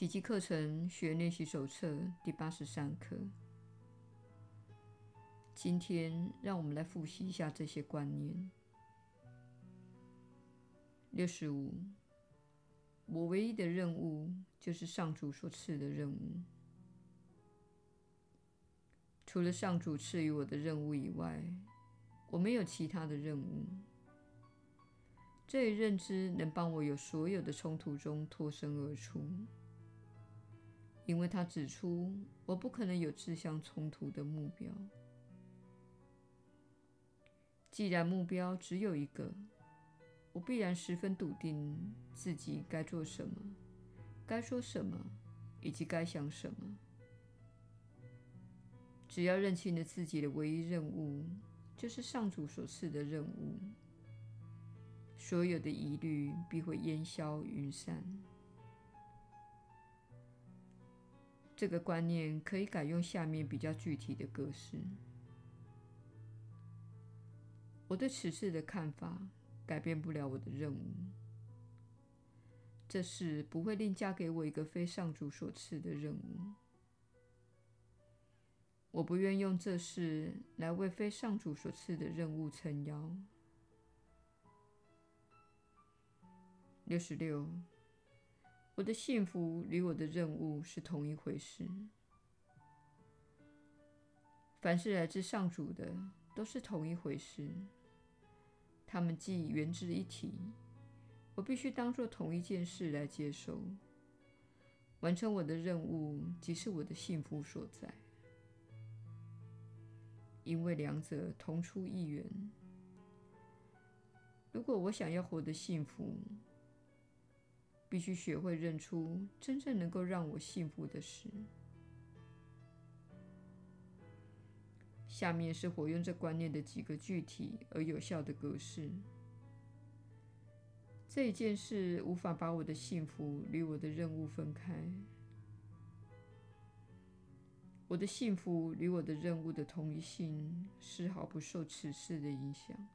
奇迹课程学练习手册第八十三课。今天，让我们来复习一下这些观念。六十五，我唯一的任务就是上主所赐的任务。除了上主赐予我的任务以外，我没有其他的任务。这一认知能帮我有所有的冲突中脱身而出，因为他指出我不可能有自相冲突的目标。既然目标只有一个，我必然十分笃定自己该做什么、该说什么以及该想什么。只要认清了自己的唯一任务，就是上主所赐的任务，所有的疑虑必会烟消云散。这个观念可以改用下面比较具体的格式。我对此事的看法改变不了我的任务。这事不会另加给我一个非上主所赐的任务。我不愿用这事来为非上主所赐的任务撑腰。六十六，我的幸福与我的任务是同一回事。凡是来自上主的，都是同一回事。它们既源自一体，我必须当作同一件事来接受，完成我的任务，即是我的幸福所在。因为两者同出一源。如果我想要活得幸福，必须学会认出真正能够让我幸福的事。下面是活用这观念的几个具体而有效的格式。这一件事无法把我的幸福与我的任务分开。我的幸福与我的任务的同一性丝毫不受此事的影响。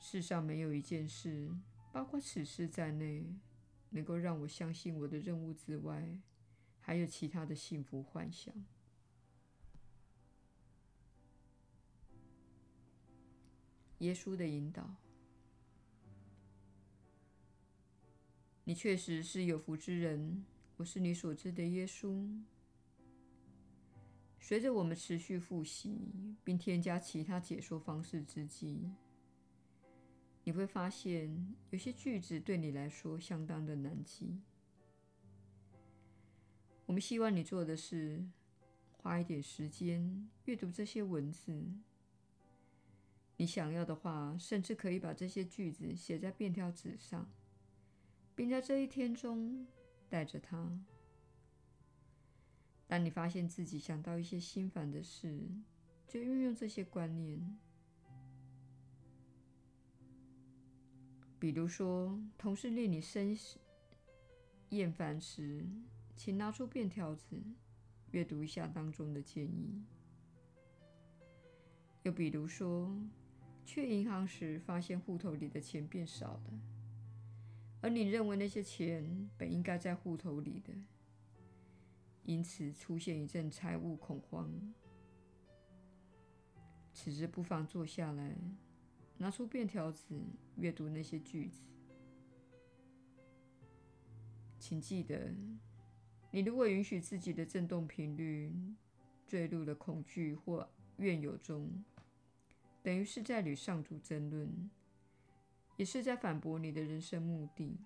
世上没有一件事，包括此事在内，能够让我相信我的任务之外，还有其他的幸福幻想。耶稣的引导，你确实是有福之人。我是你所知的耶稣。随着我们持续复习，并添加其他解说方式之际，你会发现有些句子对你来说相当的难记。我们希望你做的是花一点时间阅读这些文字。你想要的话，甚至可以把这些句子写在便条纸上，并在这一天中带着它。当你发现自己想到一些心烦的事，就运用这些观念。比如说，同事令你生厌烦时，请拿出便条纸，阅读一下当中的建议。又比如说，去银行时，发现户头里的钱变少了，而你认为那些钱本应该在户头里的，因此出现一阵财务恐慌。此时不妨坐下来，拿出便条纸，阅读那些句子。请记得，你如果允许自己的振动频率坠入了恐惧或怨尤中，等于是在与上主争论，也是在反驳你的人生目的。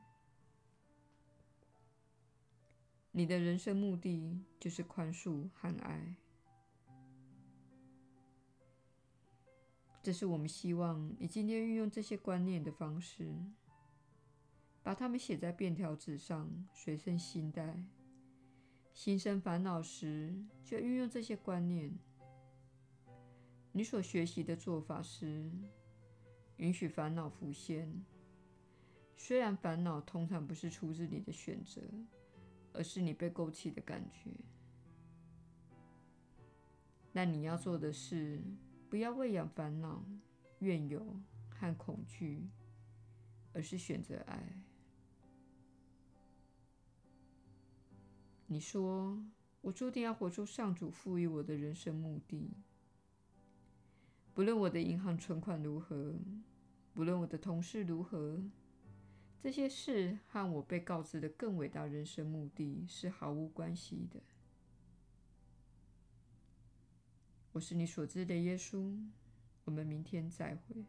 你的人生目的就是宽恕和爱。这是我们希望你今天运用这些观念的方式，把它们写在便条纸上，随身携带。心生烦恼时，就运用这些观念。你所学习的做法是允许烦恼浮现，虽然烦恼通常不是出自你的选择，而是你被勾起的感觉。但你要做的是，不要喂养烦恼、怨尤和恐惧，而是选择爱。你说，我注定要活出上主赋予我的人生目的。不论我的银行存款如何，不论我的同事如何，这些事和我被告知的更伟大人生目的是毫无关系的。我是你所知的耶稣。我们明天再会。